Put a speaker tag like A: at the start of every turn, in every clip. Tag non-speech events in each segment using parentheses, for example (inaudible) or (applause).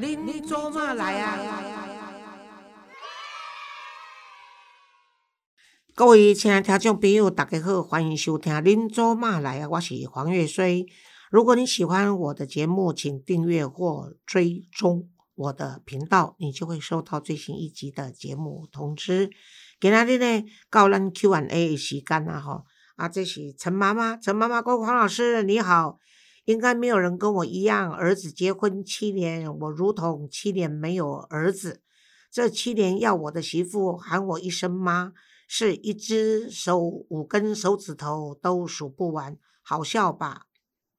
A: 恁做嘛来啊？各位亲爱听众朋友，大家好，欢迎收听《恁做嘛来啊》，我是黄月水。如果你喜欢我的节目，请订阅或追踪我的频道，你就会收到最新一集的节目通知。今仔日呢，到咱 Q&A 的时间啦，吼啊，这是陈妈妈，陈妈妈各位黄老师你好。应该没有人跟我一样，儿子结婚七年，我如同七年没有儿子。这七年要我的媳妇喊我一声妈，是一只手五根手指头都数不完，好笑吧？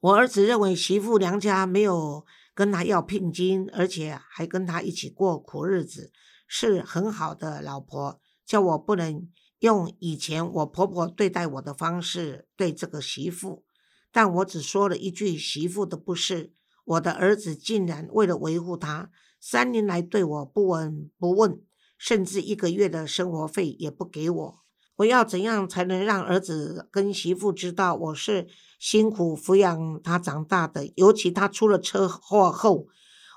A: 我儿子认为媳妇娘家没有跟他要聘金，而且还跟他一起过苦日子，是很好的老婆，叫我不能用以前我婆婆对待我的方式对这个媳妇。但我只说了一句媳妇的不是，我的儿子竟然为了维护他，三年来对我不闻不问，甚至一个月的生活费也不给我。我要怎样才能让儿子跟媳妇知道我是辛苦抚养他长大的？尤其他出了车祸后，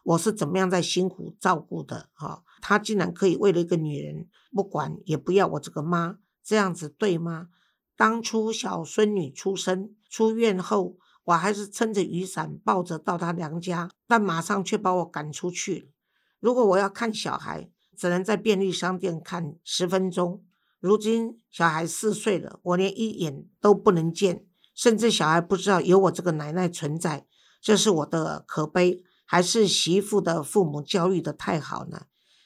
A: 我是怎么样在辛苦照顾的？哈，他竟然可以为了一个女人不管也不要我这个妈，这样子对吗？当初小孙女出生出院后，我还是撑着雨伞抱着到她娘家，但马上却把我赶出去。如果我要看小孩，只能在便利商店看十分钟。如今小孩四岁了，我连一眼都不能见，甚至小孩不知道有我这个奶奶存在。这是我的可悲，还是媳妇的父母教育的太好呢？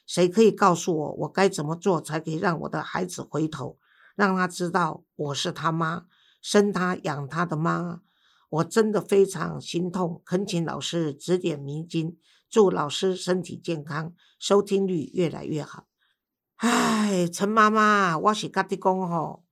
A: 谁可以告诉我，我该怎么做才可以让我的孩子回头？让他知道我是他妈，生他养他的妈，我真的非常心痛，恳请老师指点迷津，祝老师身体健康，收听率越来越好。唉，陈妈妈，我是甲你讲吼，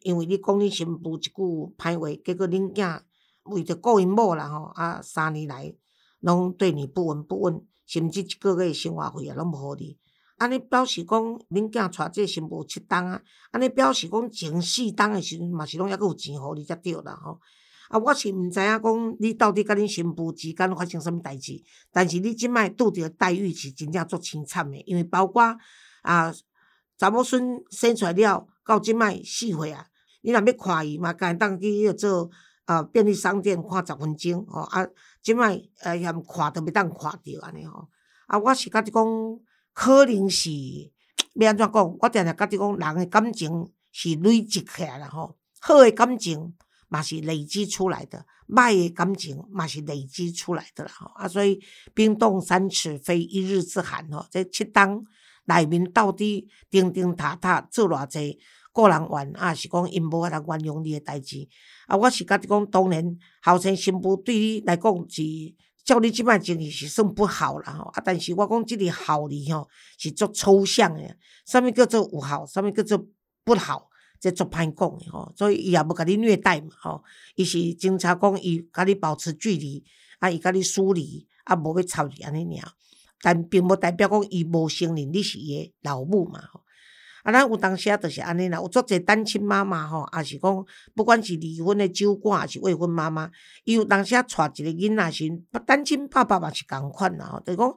A: 因为你讲你新妇一句歹话，结果恁囝为着顾因某啦吼，啊三年来拢对你不闻不问，甚至一个月生活费也拢无互你。安尼表示讲，恁囝带这新妇七档啊！安尼表示讲，前四档的时阵嘛是拢抑阁有钱互你才对啦吼。啊，我是毋知影讲，你到底甲恁新妇之间发生啥物代志？但是你即摆拄着待遇是真正足凄惨的，因为包括啊，查某孙生出来了，到即摆四岁啊，你若要看伊嘛，家当去迄做啊便利商店看十分钟吼。啊，即摆呃嫌看都袂当看着安尼吼。啊，我是甲你讲。可能是 (tsk) 要安怎讲？我定定甲你讲，人诶感情是累积起来啦吼。好诶感情嘛是累积出来的，歹诶感情嘛是累积出来的啦吼。啊，所以冰冻三尺非一日之寒吼。这七档内面到底钉钉塔塔做偌济个人怨，啊是讲因无法通原谅你诶代志。啊，我是甲你讲，当然后生新妇对你来讲是。照你即摆情绪是算不好啦吼，啊！但是我讲即个好哩吼，是足抽象诶。啥物叫做有效，啥物叫做不好，这足歹讲诶吼。所以伊也无甲你虐待嘛吼，伊是警察讲伊甲你保持距离，啊，伊甲你疏离，啊，无要吵你安尼尔。但并无代表讲伊无承认你是伊诶老母嘛吼。啊，咱有当时啊，就是安尼啦。有足侪单亲妈妈吼，也是讲，不管是离婚的酒馆，还是未婚妈妈，伊有当时啊，带一个囡仔时，单亲爸爸嘛是共款啦吼。就是讲，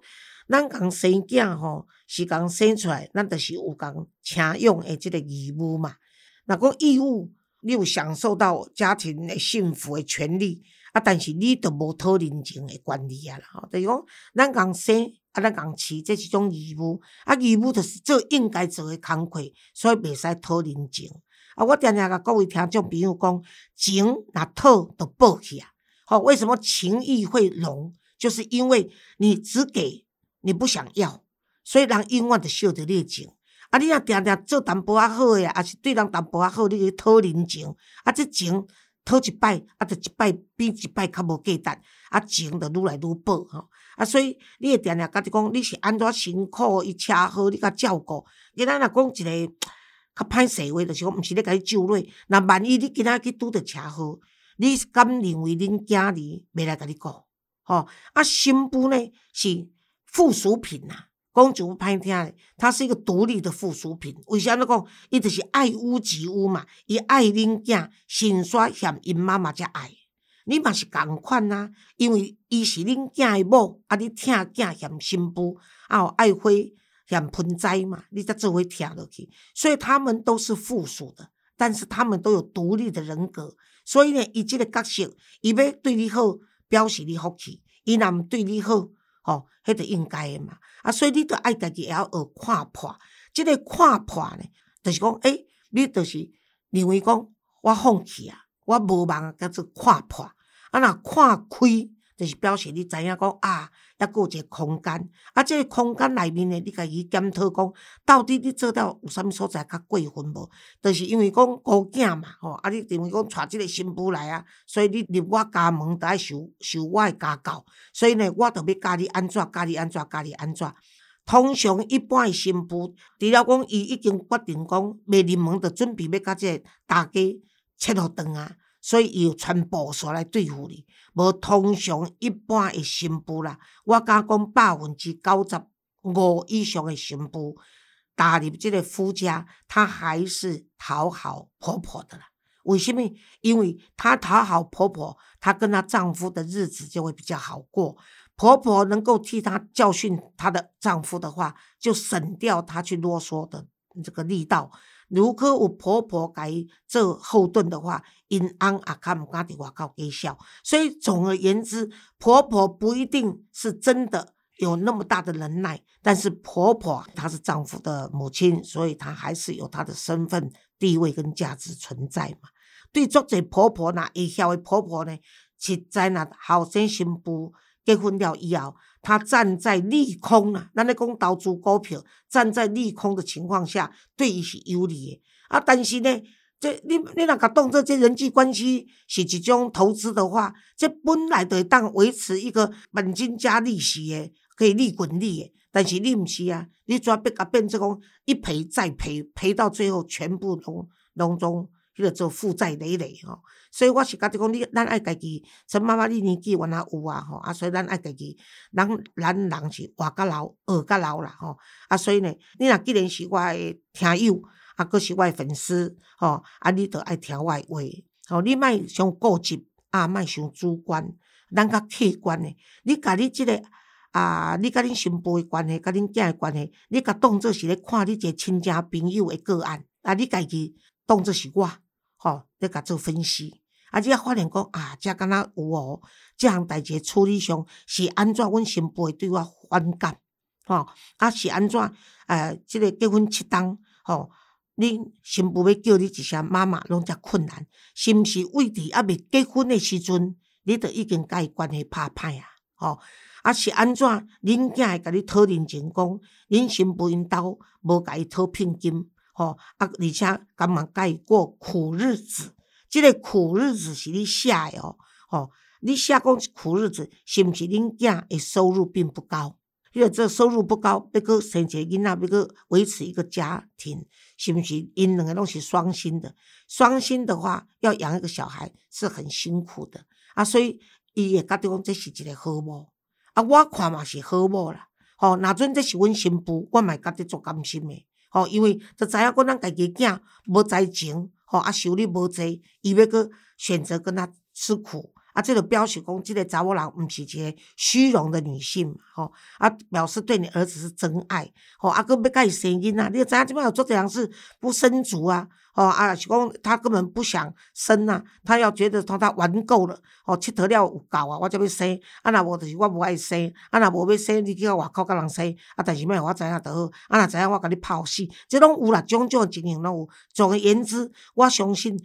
A: 咱共生囝吼，是共生出来，咱就是有共请养的即个义务嘛。若讲义务，你有享受到家庭的幸福的权利，啊，但是你都无讨人情的权利啊啦吼。就是讲，咱共生。啊，咱共饲，这是一种义务。啊，义务就是做应该做诶工课，所以袂使讨人情。啊，我定定甲各位听众朋友讲，情若讨都报去啊。吼，为什么情义会浓？就是因为你只给，你不想要，所以人永远就受着你情。啊，你若定定做淡薄仔好诶，啊，是对人淡薄仔好，你去讨人情。啊，这情讨一摆，啊，就一摆比一摆较无价值。啊，情就愈来愈薄吼。啊，所以你会定定甲己讲，你是安怎辛苦，伊车好，你甲照顾。今仔若讲一个较歹势话，就是讲，毋是咧甲你咒累。若万一你今仔去拄着车好，你敢认为恁囝儿袂来甲你顾？吼，啊，新妇呢是附属品呐，讲句歹听诶，它是一个独立的附属品。为啥物讲？伊就是爱屋及乌嘛，伊爱恁囝，先刷嫌因妈妈才爱。你嘛是共款啊，因为伊是恁囝诶某，啊，你疼囝嫌新妇，啊，有爱花嫌盆栽嘛，你才做伙疼落去。所以他们都是附属的，但是他们都有独立的人格。所以呢，伊即个角色，伊要对你好，表示你福气；伊若毋对你好，吼，迄著应该诶嘛。啊，所以你着爱家己会晓学看破。即个看破呢，就是讲，诶，你著是认为讲，我放弃啊。我无望叫做看破，啊，若看开，就是表示你知影讲啊，抑有一个空间，啊，即个空间内面呢，你家己检讨讲，到底你做到有啥物所在较过分无？就是因为讲孤囝嘛，吼，啊，你认为讲带即个新妇来啊，所以你入我家门，着爱受受我诶家教，所以呢，我着要教你安怎，教你安怎，教你安怎。通常一般诶新妇，除了讲伊已经决定讲袂入门，着准备要甲即个大家。切互断啊，所以伊有传部数来对付你。无通常一般诶新妇啦，我敢讲百分之九十五以上诶新妇，踏入即个夫家，她还是讨好婆婆的啦。为什么？因为她讨好婆婆，她跟她丈夫的日子就会比较好过。婆婆能够替她教训她的丈夫的话，就省掉她去啰嗦的这个力道。如果有婆婆伊做后盾的话，因翁也较毋敢伫外口计笑。所以总而言之，婆婆不一定是真的有那么大的能耐，但是婆婆她是丈夫的母亲，所以她还是有她的身份地位跟价值存在嘛。对作者婆婆呐，会晓的婆婆呢，实在呐后生新妇结婚了以后。他站在利空啊，咱咧讲投资股票，站在利空的情况下，对伊是有利的啊。但是呢，这你你若甲当做这人际关系是一种投资的话，这本来就当维持一个本金加利息的，可以利滚利的。但是你毋是啊，你怎要甲变做讲一赔再赔，赔到最后全部拢拢中。迄个做负债累累吼，所以我是甲你讲，你咱爱家己，陈妈妈你年纪原来有啊吼，啊，所以咱爱家己，咱咱人是活较老，学较老啦吼，啊，所以呢，你若既然是我诶听友，啊，佫是我诶粉丝吼，啊，你着爱听我诶话，吼，你莫伤固执，啊，莫伤主观，咱较客观诶，你甲你即个啊，你甲恁新妇诶关系，甲恁囝诶关系，你甲当做是咧看你一个亲戚朋友诶个案，啊，你家己。当作是我，吼，咧甲做分析，啊，只发现讲啊，这敢若有哦，这项代志处理上是安怎？阮新妇会对我反感，吼，啊是安怎？呃，即个结婚七当，吼，恁新妇要叫你一声妈妈，拢遮困难，是毋是？为伫还未结婚诶时阵，你着已经甲伊关系拍歹啊，吼，啊是安怎？恁囝会甲你讨人情讲，恁新妇因兜无甲伊讨聘金。吼啊！而且敢嘛甲伊过苦日子，即个苦日子是你写诶哦。吼，你写讲苦日子，是毋是恁囝诶收入并不高？因为这收入不高，要搁生一个囡仔，要搁维持一个家庭，是毋是？因两个拢是双薪的，双薪的话，要养一个小孩是很辛苦的啊。所以伊会觉得讲这是一个好某啊。我看嘛是好某啦。吼，若准这是阮新妇，我嘛会觉得足甘心诶。吼，因为就知影讲咱家己囝无才情，吼啊收入无济，伊要阁选择跟他吃苦，啊，这个表示讲，即个查某人毋是一个虚荣的女性，吼啊，表示对你儿子是真爱，吼啊，搁要甲伊生囡仔，你知影即摆有做这样事不生足啊。哦啊，是讲他根本不想生啊，他要觉得他他玩够了，哦，佚佗了有够啊，我才要生。啊，若无就是我无爱生，啊，若无要生，你去到外口甲人生。啊，但是要我知影就好。啊，若知影我甲你泡死，即拢有啦，种种情形拢有。总而言之，我相信，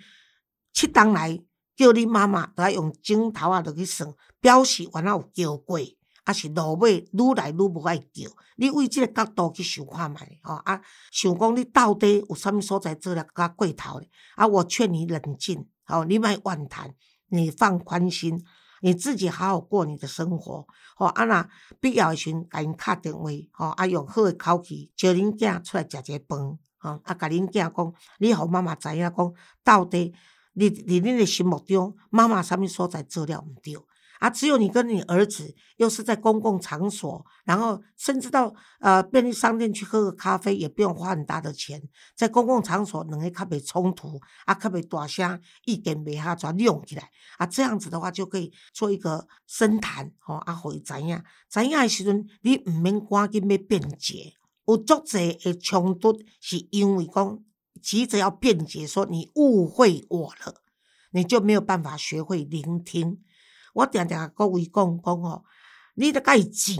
A: 七当来叫你妈妈，都要用枕头啊，落去算，表示原来有叫过。啊，是落尾愈来愈无爱叫，你为即个角度去想看觅，吼啊，想讲你到底有啥物所在做了较过头咧？啊，我劝你冷静，吼，你莫妄谈，你放宽心，你自己好好过你的生活，吼啊若必要诶时阵，甲因敲电话，吼啊用好诶口气招恁囝出来食一个饭，吼啊甲恁囝讲，你互妈妈知影讲，到底你你恁诶心目中，妈妈啥物所在做了毋对？啊，只有你跟你儿子，又是在公共场所，然后甚至到呃便利商店去喝个咖啡，也不用花很大的钱，在公共场所两个较袂冲突，啊，较袂大声，意见袂下全用起来，啊，这样子的话就可以做一个深谈，吼，啊，互伊知影，知影的时阵，你毋免赶紧要辩解，有足侪的冲突是因为讲急着要辩解，说你误会我了，你就没有办法学会聆听。我定定各位讲讲哦，你甲伊钱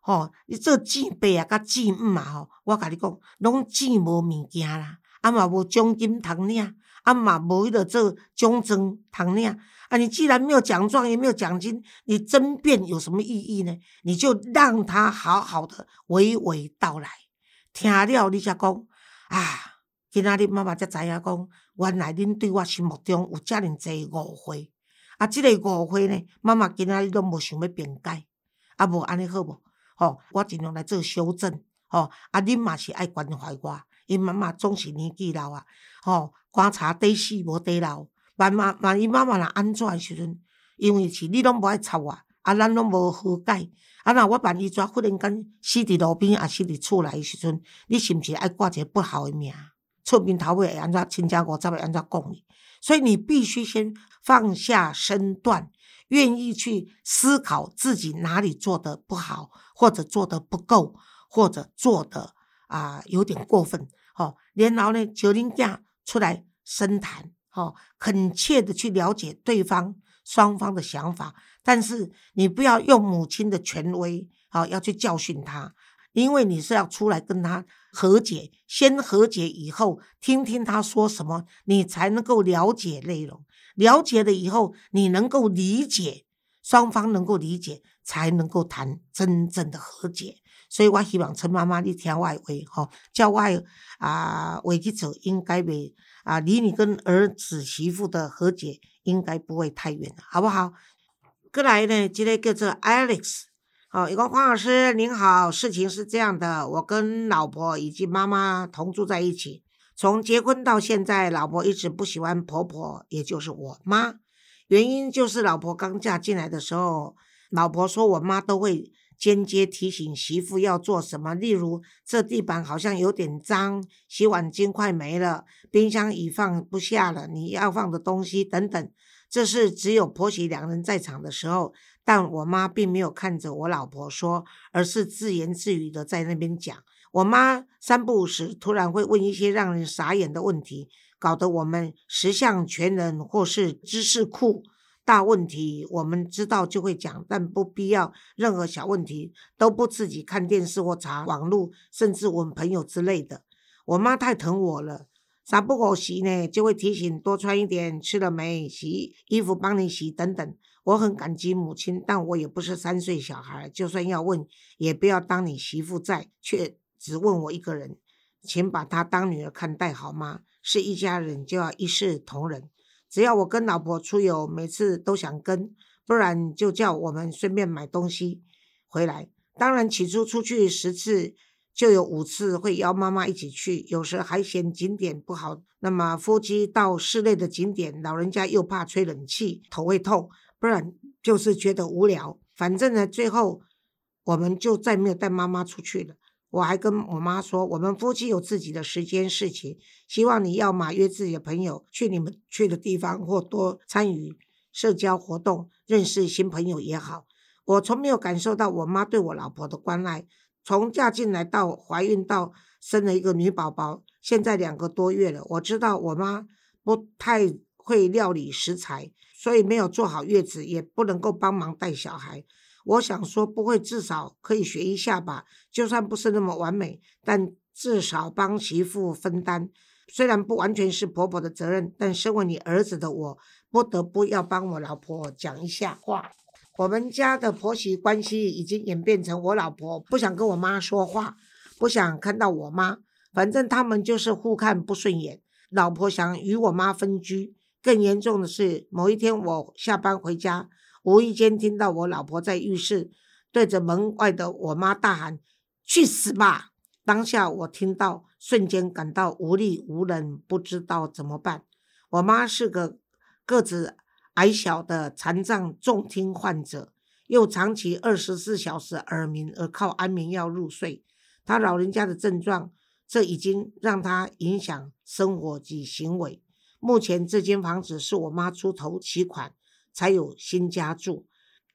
A: 吼，你做钱爸啊，甲钱母啊吼，我甲你讲，拢钱无物件啦，啊嘛无奖金通领，啊嘛无迄个做奖状通领。啊，你既然没有奖状，也没有奖金，你争辩有什么意义呢？你就让他好好的娓娓道来，听了你才讲啊，今仔日妈妈才知影讲，原来恁对我心目中有遮尔济误会。啊，即个误会呢，妈妈今仔日拢无想要辩解，啊，无安尼好无？吼，我尽量来做修正，吼，啊，恁嘛是爱关怀我，因妈妈总是年纪老啊，吼，观察底死无底老，万万万一妈妈若安怎诶时阵，因为是你拢无爱插我，啊，咱拢无和解，啊，若我万一怎忽然间死伫路边，啊，死伫厝内诶时阵，你是毋是爱挂一个不好诶名？出面头尾会安怎亲家五十会安怎讲你？所以你必须先放下身段，愿意去思考自己哪里做的不好，或者做的不够，或者做的啊有点过分。好，然后呢，九零家出来深谈，好，恳切的去了解对方双方的想法，但是你不要用母亲的权威，好，要去教训他。因为你是要出来跟他和解，先和解以后，听听他说什么，你才能够了解内容。了解了以后，你能够理解，双方能够理解，才能够谈真正的和解。所以我希望陈妈妈你听我话，吼，叫我啊，为去走，应该比啊，离你跟儿子媳妇的和解应该不会太远好不好？过来呢，这个叫做 Alex。哦，一个黄老师您好，事情是这样的，我跟老婆以及妈妈同住在一起，从结婚到现在，老婆一直不喜欢婆婆，也就是我妈，原因就是老婆刚嫁进来的时候，老婆说我妈都会间接提醒媳妇要做什么，例如这地板好像有点脏，洗碗巾快没了，冰箱已放不下了，你要放的东西等等，这是只有婆媳两人在场的时候。但我妈并没有看着我老婆说，而是自言自语的在那边讲。我妈三不五时突然会问一些让人傻眼的问题，搞得我们十项全能或是知识库大问题，我们知道就会讲，但不必要任何小问题都不自己看电视或查网络，甚至问朋友之类的。我妈太疼我了，三不五时呢就会提醒多穿一点，吃了没，洗衣服帮你洗等等。我很感激母亲，但我也不是三岁小孩，就算要问，也不要当你媳妇在，却只问我一个人，请把她当女儿看待好吗？是一家人就要一视同仁，只要我跟老婆出游，每次都想跟，不然就叫我们顺便买东西回来。当然，起初出去十次，就有五次会邀妈妈一起去，有时还嫌景点不好。那么夫妻到室内的景点，老人家又怕吹冷气，头会痛。不然就是觉得无聊，反正呢，最后我们就再没有带妈妈出去了。我还跟我妈说，我们夫妻有自己的时间事情，希望你要嘛约自己的朋友去你们去的地方，或多参与社交活动，认识新朋友也好。我从没有感受到我妈对我老婆的关爱，从嫁进来到怀孕到生了一个女宝宝，现在两个多月了。我知道我妈不太会料理食材。所以没有做好月子，也不能够帮忙带小孩。我想说，不会至少可以学一下吧？就算不是那么完美，但至少帮媳妇分担。虽然不完全是婆婆的责任，但身为你儿子的我，不得不要帮我老婆讲一下话。我们家的婆媳关系已经演变成我老婆不想跟我妈说话，不想看到我妈，反正他们就是互看不顺眼。老婆想与我妈分居。更严重的是，某一天我下班回家，无意间听到我老婆在浴室对着门外的我妈大喊：“去死吧！”当下我听到，瞬间感到无力无能，不知道怎么办。我妈是个个子矮小的残障重听患者，又长期二十四小时耳鸣而靠安眠药入睡。他老人家的症状，这已经让他影响生活及行为。目前这间房子是我妈出头期款才有新家住，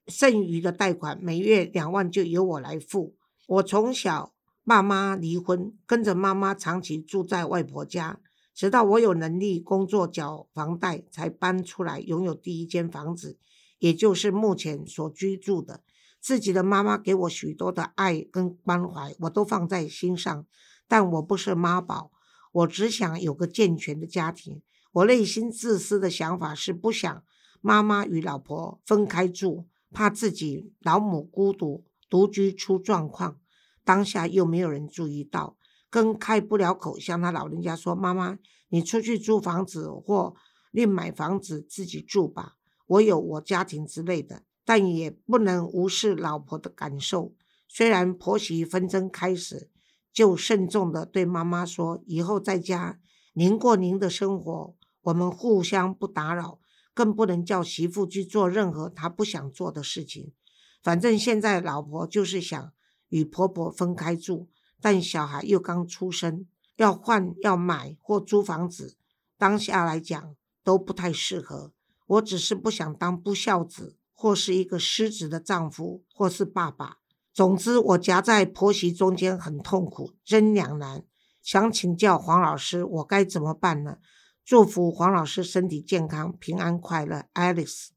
A: 剩余的贷款每月两万就由我来付。我从小爸妈离婚，跟着妈妈长期住在外婆家，直到我有能力工作缴房贷，才搬出来拥有第一间房子，也就是目前所居住的。自己的妈妈给我许多的爱跟关怀，我都放在心上，但我不是妈宝，我只想有个健全的家庭。我内心自私的想法是不想妈妈与老婆分开住，怕自己老母孤独独居出状况。当下又没有人注意到，更开不了口向他老人家说：“妈妈，你出去租房子或另买房子自己住吧，我有我家庭之类的。”但也不能无视老婆的感受。虽然婆媳纷争开始，就慎重的对妈妈说：“以后在家您过您的生活。”我们互相不打扰，更不能叫媳妇去做任何她不想做的事情。反正现在老婆就是想与婆婆分开住，但小孩又刚出生，要换、要买或租房子，当下来讲都不太适合。我只是不想当不孝子，或是一个失职的丈夫，或是爸爸。总之，我夹在婆媳中间很痛苦，真两难。想请教黄老师，我该怎么办呢？祝福黄老师身体健康、平安快乐，Alex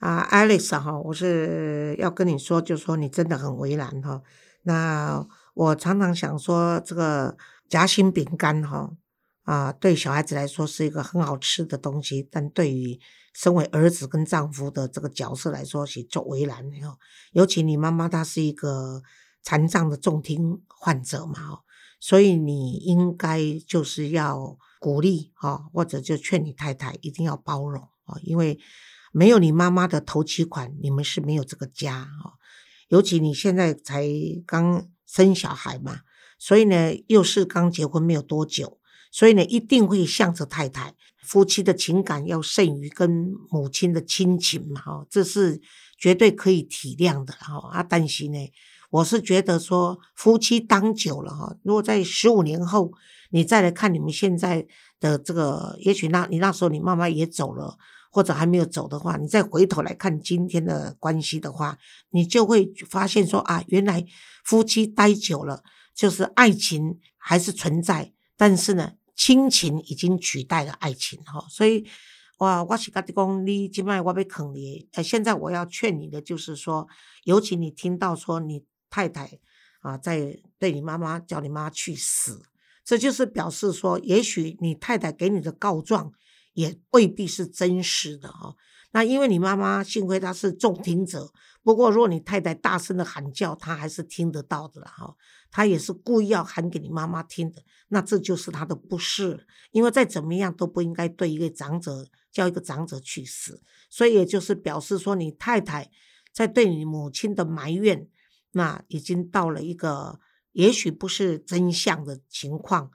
A: 啊，Alex 哈，我是要跟你说，就说你真的很为难哈。那我常常想说，这个夹心饼干哈啊，对小孩子来说是一个很好吃的东西，但对于身为儿子跟丈夫的这个角色来说，是做为难哈。尤其你妈妈她是一个残障的重听患者嘛哈，所以你应该就是要。鼓励哈，或者就劝你太太一定要包容啊，因为没有你妈妈的头期款，你们是没有这个家啊。尤其你现在才刚生小孩嘛，所以呢，又是刚结婚没有多久，所以呢，一定会向着太太，夫妻的情感要胜于跟母亲的亲情嘛，哈，这是绝对可以体谅的哈。啊，但是呢，我是觉得说夫妻当久了哈，如果在十五年后。你再来看你们现在的这个，也许那你那时候你妈妈也走了，或者还没有走的话，你再回头来看今天的关系的话，你就会发现说啊，原来夫妻待久了，就是爱情还是存在，但是呢，亲情已经取代了爱情哈。所以，哇，我是跟你讲，你今麦我被坑你，呃，现在我要劝你的就是说，尤其你听到说你太太啊，在对你妈妈叫你妈去死。这就是表示说，也许你太太给你的告状也未必是真实的哈。那因为你妈妈幸亏她是重听者，不过如果你太太大声的喊叫，她还是听得到的哈。她也是故意要喊给你妈妈听的，那这就是她的不是。因为再怎么样都不应该对一个长者叫一个长者去死，所以也就是表示说，你太太在对你母亲的埋怨，那已经到了一个。也许不是真相的情况，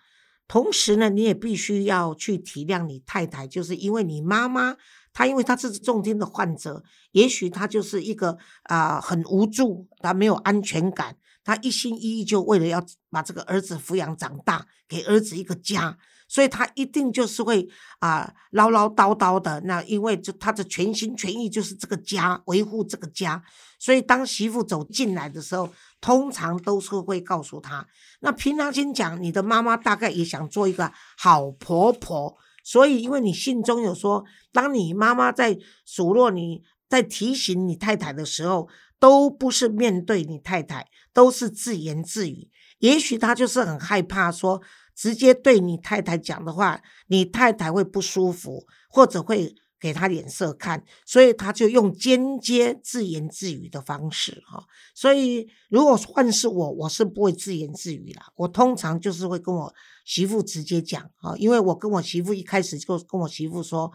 A: 同时呢，你也必须要去体谅你太太，就是因为你妈妈，她因为她是重听的患者，也许她就是一个啊很无助，她没有安全感，她一心一意就为了要把这个儿子抚养长大，给儿子一个家。所以他一定就是会啊唠唠叨叨的，那因为就他的全心全意就是这个家，维护这个家。所以当媳妇走进来的时候，通常都是会告诉他。那平常心讲，你的妈妈大概也想做一个好婆婆。所以因为你信中有说，当你妈妈在数落你，在提醒你太太的时候，都不是面对你太太，都是自言自语。也许他就是很害怕说。直接对你太太讲的话，你太太会不舒服，或者会给他脸色看，所以他就用间接自言自语的方式哈。所以如果换是我，我是不会自言自语啦。我通常就是会跟我媳妇直接讲啊，因为我跟我媳妇一开始就跟我媳妇说，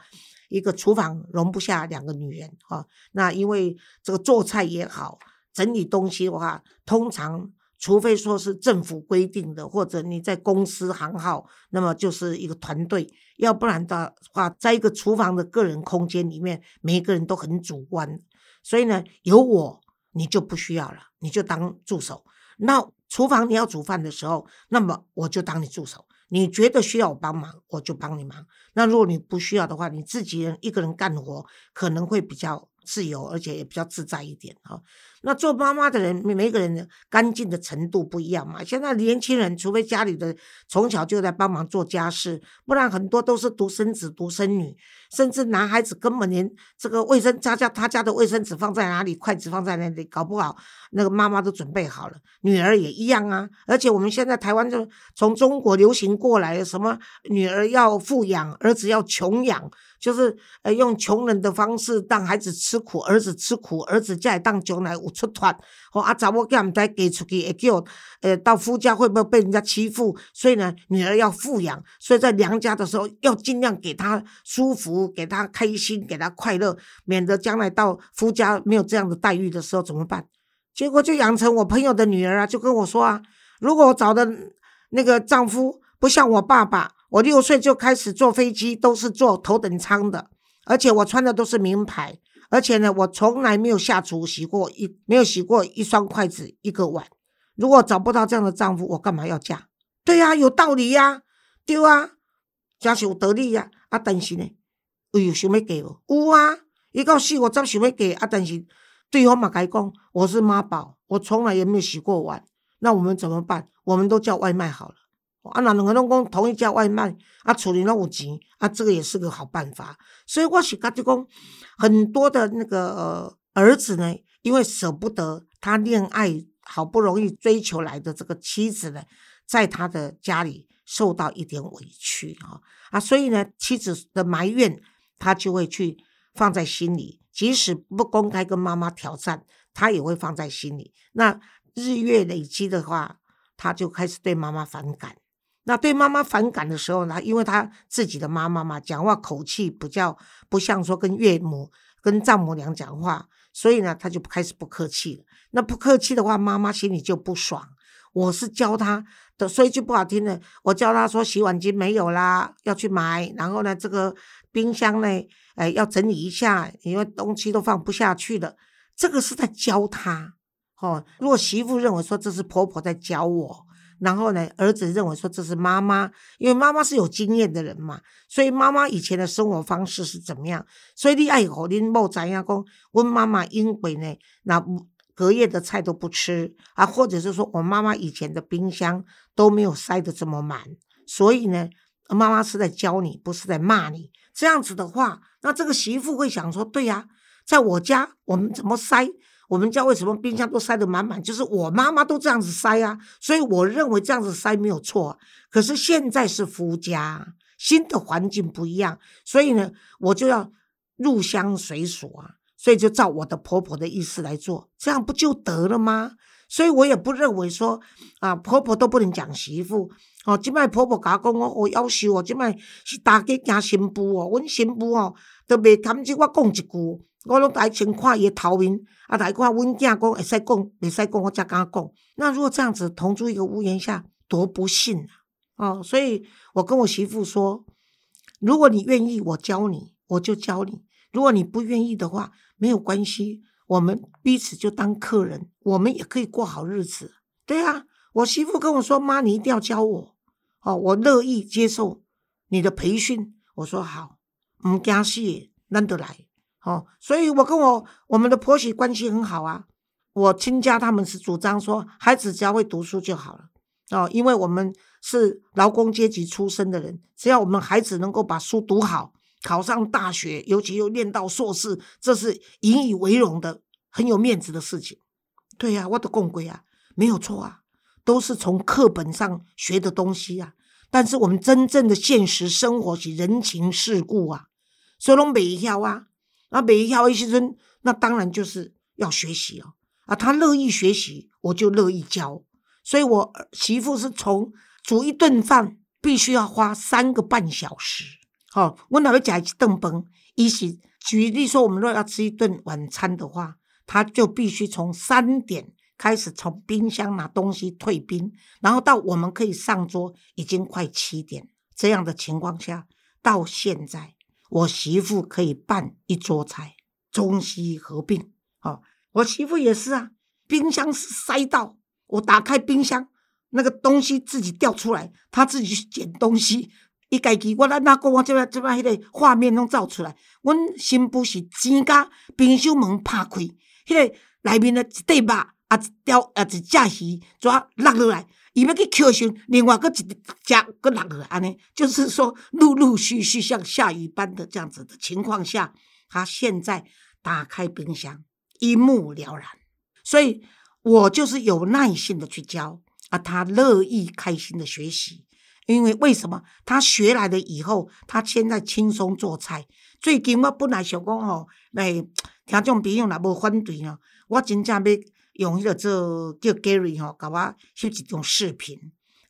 A: 一个厨房容不下两个女人哈。那因为这个做菜也好，整理东西的话，通常。除非说是政府规定的，或者你在公司行号，那么就是一个团队，要不然的话，在一个厨房的个人空间里面，每一个人都很主观，所以呢，有我你就不需要了，你就当助手。那厨房你要煮饭的时候，那么我就当你助手。你觉得需要我帮忙，我就帮你忙。那如果你不需要的话，你自己人一个人干活可能会比较。自由，而且也比较自在一点哈。那做妈妈的人，每个人的干净的程度不一样嘛。现在年轻人，除非家里的从小就在帮忙做家事，不然很多都是独生子、独生女，甚至男孩子根本连这个卫生，他家他家的卫生纸放在哪里，筷子放在哪里，搞不好那个妈妈都准备好了。女儿也一样啊。而且我们现在台湾就从中国流行过来，什么女儿要富养，儿子要穷养。就是呃用穷人的方式让孩子吃苦，儿子吃苦，儿子再当将来有出团，哦啊查某囝唔知嫁出去会叫呃到夫家会不会被人家欺负？所以呢，女儿要富养，所以在娘家的时候要尽量给她舒服，给她开心，给她快乐，免得将来到夫家没有这样的待遇的时候怎么办？结果就养成我朋友的女儿啊，就跟我说啊，如果我找的那个丈夫不像我爸爸。我六岁就开始坐飞机，都是坐头等舱的，而且我穿的都是名牌，而且呢，我从来没有下厨洗过一，没有洗过一双筷子，一个碗。如果找不到这样的丈夫，我干嘛要嫁？对呀，有道理呀，对啊，家是有道理呀。啊，但是呢，哎呦，想要嫁无？有啊，一到死我才想要嫁啊，但是对方嘛，讲我是妈宝，我从来也没有洗过碗，那我们怎么办？我们都叫外卖好了。啊，那两个人讲同一家外卖，啊，处理那有钱，啊，这个也是个好办法。所以我是觉得讲，很多的那个儿子呢，因为舍不得他恋爱好不容易追求来的这个妻子呢，在他的家里受到一点委屈啊啊，所以呢，妻子的埋怨他就会去放在心里，即使不公开跟妈妈挑战，他也会放在心里。那日月累积的话，他就开始对妈妈反感。那对妈妈反感的时候呢？因为他自己的妈妈嘛，讲话口气比较不像说跟岳母、跟丈母娘讲话，所以呢，他就开始不客气了。那不客气的话，妈妈心里就不爽。我是教他的，说一句不好听的，我教他说洗碗机没有啦，要去买。然后呢，这个冰箱呢，哎，要整理一下，因为东西都放不下去了。这个是在教他。哦，如果媳妇认为说这是婆婆在教我。然后呢，儿子认为说这是妈妈，因为妈妈是有经验的人嘛，所以妈妈以前的生活方式是怎么样？所以你爱和恁某怎样讲？问妈妈因为呢，那隔夜的菜都不吃啊，或者是说我妈妈以前的冰箱都没有塞得这么满，所以呢，妈妈是在教你，不是在骂你。这样子的话，那这个媳妇会想说，对呀，在我家我们怎么塞？我们家为什么冰箱都塞得满满？就是我妈妈都这样子塞啊，所以我认为这样子塞没有错。可是现在是夫家，新的环境不一样，所以呢，我就要入乡随俗啊，所以就照我的婆婆的意思来做，这样不就得了吗？所以我也不认为说啊，婆婆都不能讲媳妇哦。今麦婆婆讲讲我，我要求我今麦是大家惊新妇哦，阮新妇哦都未堪只我讲一句。我拢来先看伊头面，啊来看阮囝讲会使讲，袂使讲，我才敢讲。那如果这样子同住一个屋檐下，多不幸啊！所以我跟我媳妇说，如果你愿意，我教你，我就教你；如果你不愿意的话，没有关系，我们彼此就当客人，我们也可以过好日子。对啊，我媳妇跟我说：“妈，你一定要教我。”哦，我乐意接受你的培训。我说好，唔惊死，咱就来。哦，所以我跟我我们的婆媳关系很好啊。我亲家他们是主张说，孩子只要会读书就好了哦，因为我们是劳工阶级出身的人，只要我们孩子能够把书读好，考上大学，尤其又念到硕士，这是引以为荣的，很有面子的事情。对呀，我的共归啊，没有错啊，都是从课本上学的东西啊。但是我们真正的现实生活是人情世故啊，所以拢未晓啊。那每一条一些人，那当然就是要学习哦。啊，他乐意学习，我就乐意教。所以我媳妇是从煮一顿饭必须要花三个半小时。好，我哪会讲一顿饭？一起举例说，我们若要吃一顿晚餐的话，他就必须从三点开始从冰箱拿东西退冰，然后到我们可以上桌，已经快七点。这样的情况下，到现在我媳妇可以办一桌菜，中西合并。哦，我媳妇也是啊，冰箱是塞到我打开冰箱，那个东西自己掉出来，她自己去捡东西。伊家己，我那那个我即摆即摆迄个画面拢照出来。阮新妇是钱甲冰箱门拍开，迄个内面的一块肉，啊一条啊一只鱼抓落落来，伊要去捡上，另外搁一只搁落落来，安尼就是说陆陆续续像下雨般的这样子的情况下，他现在打开冰箱一目了然，所以我就是有耐心的去教啊，他乐意开心的学习。因为为什么他学来了以后，他现在轻松做菜。最近我本来想讲吼，来听众朋友若无反对哦，我真正要用迄个做叫 Gary 吼，甲我翕一种视频。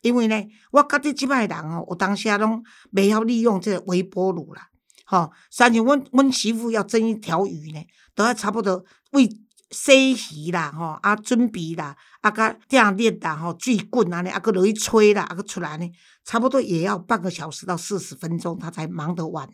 A: 因为呢，我觉得即摆人哦，有当时拢袂晓利用这个微波炉啦，吼。像阮阮媳妇要蒸一条鱼呢，都要差不多为。洗鱼啦，吼啊，准备啦，啊，甲订热啦，吼，水滚安尼，啊，搁落去吹啦，啊，搁出来呢，差不多也要半个小时到四十分钟，他才忙得完。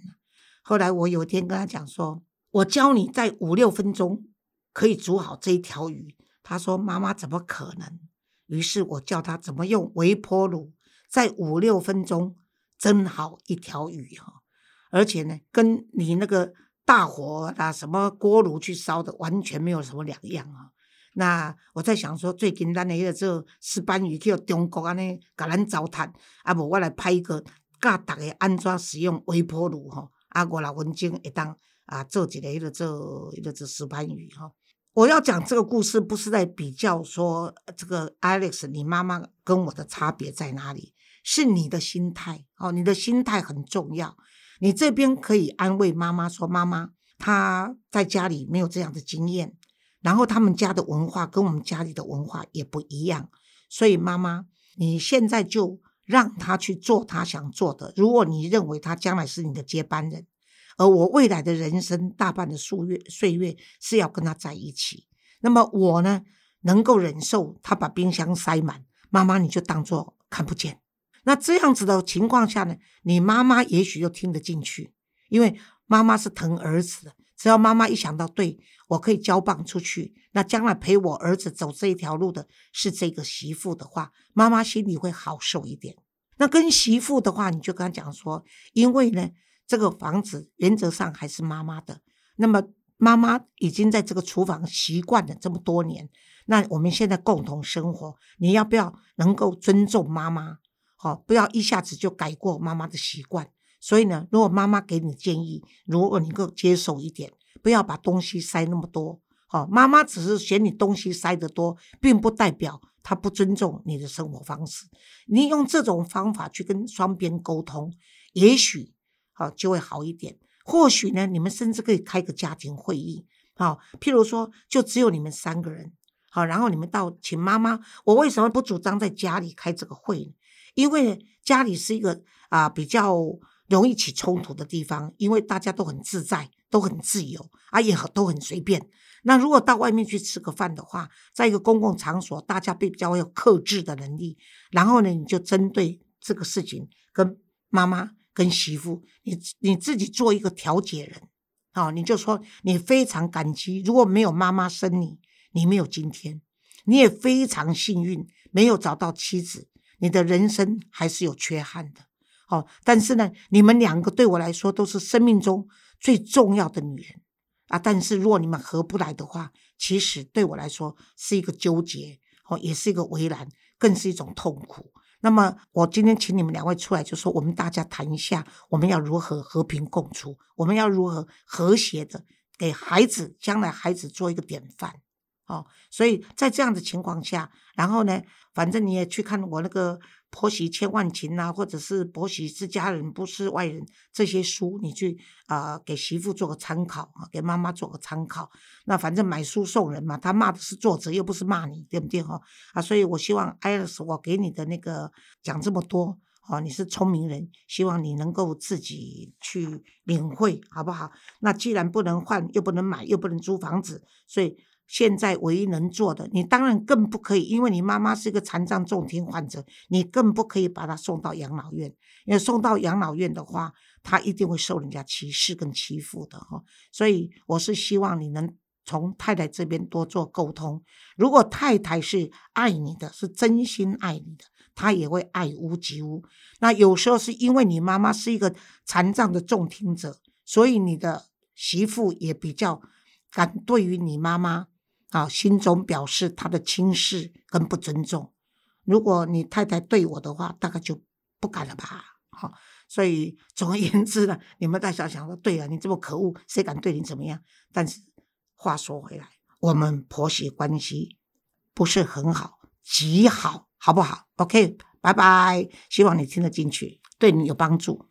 A: 后来我有一天跟他讲说，我教你在五六分钟可以煮好这一条鱼。他说：“妈妈怎么可能？”于是我教他怎么用微波炉在五六分钟蒸好一条鱼哈，而且呢，跟你那个。大火啊，什么锅炉去烧的，完全没有什么两样啊。那我在想说，最近咱的一个做石斑鱼去中国安尼，甲咱糟蹋，啊无我来拍一个，教大家安怎使用微波炉吼，啊五六分钟会当啊做一个迄个做迄个做石斑鱼吼。我要讲这个故事，不是在比较说这个 Alex 你妈妈跟我的差别在哪里，是你的心态哦，你的心态很重要。你这边可以安慰妈妈说：“妈妈，她在家里没有这样的经验，然后他们家的文化跟我们家里的文化也不一样，所以妈妈，你现在就让他去做他想做的。如果你认为他将来是你的接班人，而我未来的人生大半的岁月岁月是要跟他在一起，那么我呢，能够忍受他把冰箱塞满，妈妈你就当做看不见。”那这样子的情况下呢，你妈妈也许就听得进去，因为妈妈是疼儿子的。只要妈妈一想到，对我可以交棒出去，那将来陪我儿子走这一条路的是这个媳妇的话，妈妈心里会好受一点。那跟媳妇的话，你就跟他讲说，因为呢，这个房子原则上还是妈妈的，那么妈妈已经在这个厨房习惯了这么多年，那我们现在共同生活，你要不要能够尊重妈妈？好，不要一下子就改过妈妈的习惯。所以呢，如果妈妈给你建议，如果你够接受一点，不要把东西塞那么多。好，妈妈只是嫌你东西塞得多，并不代表她不尊重你的生活方式。你用这种方法去跟双边沟通，也许好就会好一点。或许呢，你们甚至可以开个家庭会议。好，譬如说，就只有你们三个人。好，然后你们到请妈妈，我为什么不主张在家里开这个会？因为家里是一个啊比较容易起冲突的地方，因为大家都很自在，都很自由，啊也很都很随便。那如果到外面去吃个饭的话，在一个公共场所，大家比较有克制的能力。然后呢，你就针对这个事情跟妈妈、跟媳妇，你你自己做一个调解人，好，你就说你非常感激，如果没有妈妈生你，你没有今天，你也非常幸运，没有找到妻子。你的人生还是有缺憾的，哦，但是呢，你们两个对我来说都是生命中最重要的女人啊。但是如果你们合不来的话，其实对我来说是一个纠结，哦，也是一个为难，更是一种痛苦。那么我今天请你们两位出来，就说我们大家谈一下，我们要如何和平共处，我们要如何和谐的给孩子将来孩子做一个典范。哦，所以在这样的情况下，然后呢，反正你也去看我那个婆媳千万情啊，或者是婆媳是家人不是外人这些书，你去啊给媳妇做个参考啊，给妈妈做个参考。那反正买书送人嘛，他骂的是作者，又不是骂你，对不对哈？啊，所以我希望艾尔斯，我给你的那个讲这么多，哦，你是聪明人，希望你能够自己去领会，好不好？那既然不能换，又不能买，又不能租房子，所以。现在唯一能做的，你当然更不可以，因为你妈妈是一个残障重听患者，你更不可以把她送到养老院，因为送到养老院的话，她一定会受人家歧视跟欺负的哈。所以我是希望你能从太太这边多做沟通。如果太太是爱你的，是真心爱你的，她也会爱屋及乌。那有时候是因为你妈妈是一个残障的重听者，所以你的媳妇也比较敢对于你妈妈。啊，心中表示他的轻视跟不尊重。如果你太太对我的话，大概就不敢了吧？好，所以总而言之呢，你们大家想说，对啊，你这么可恶，谁敢对你怎么样？但是话说回来，我们婆媳关系不是很好，极好，好不好？OK，拜拜。希望你听得进去，对你有帮助。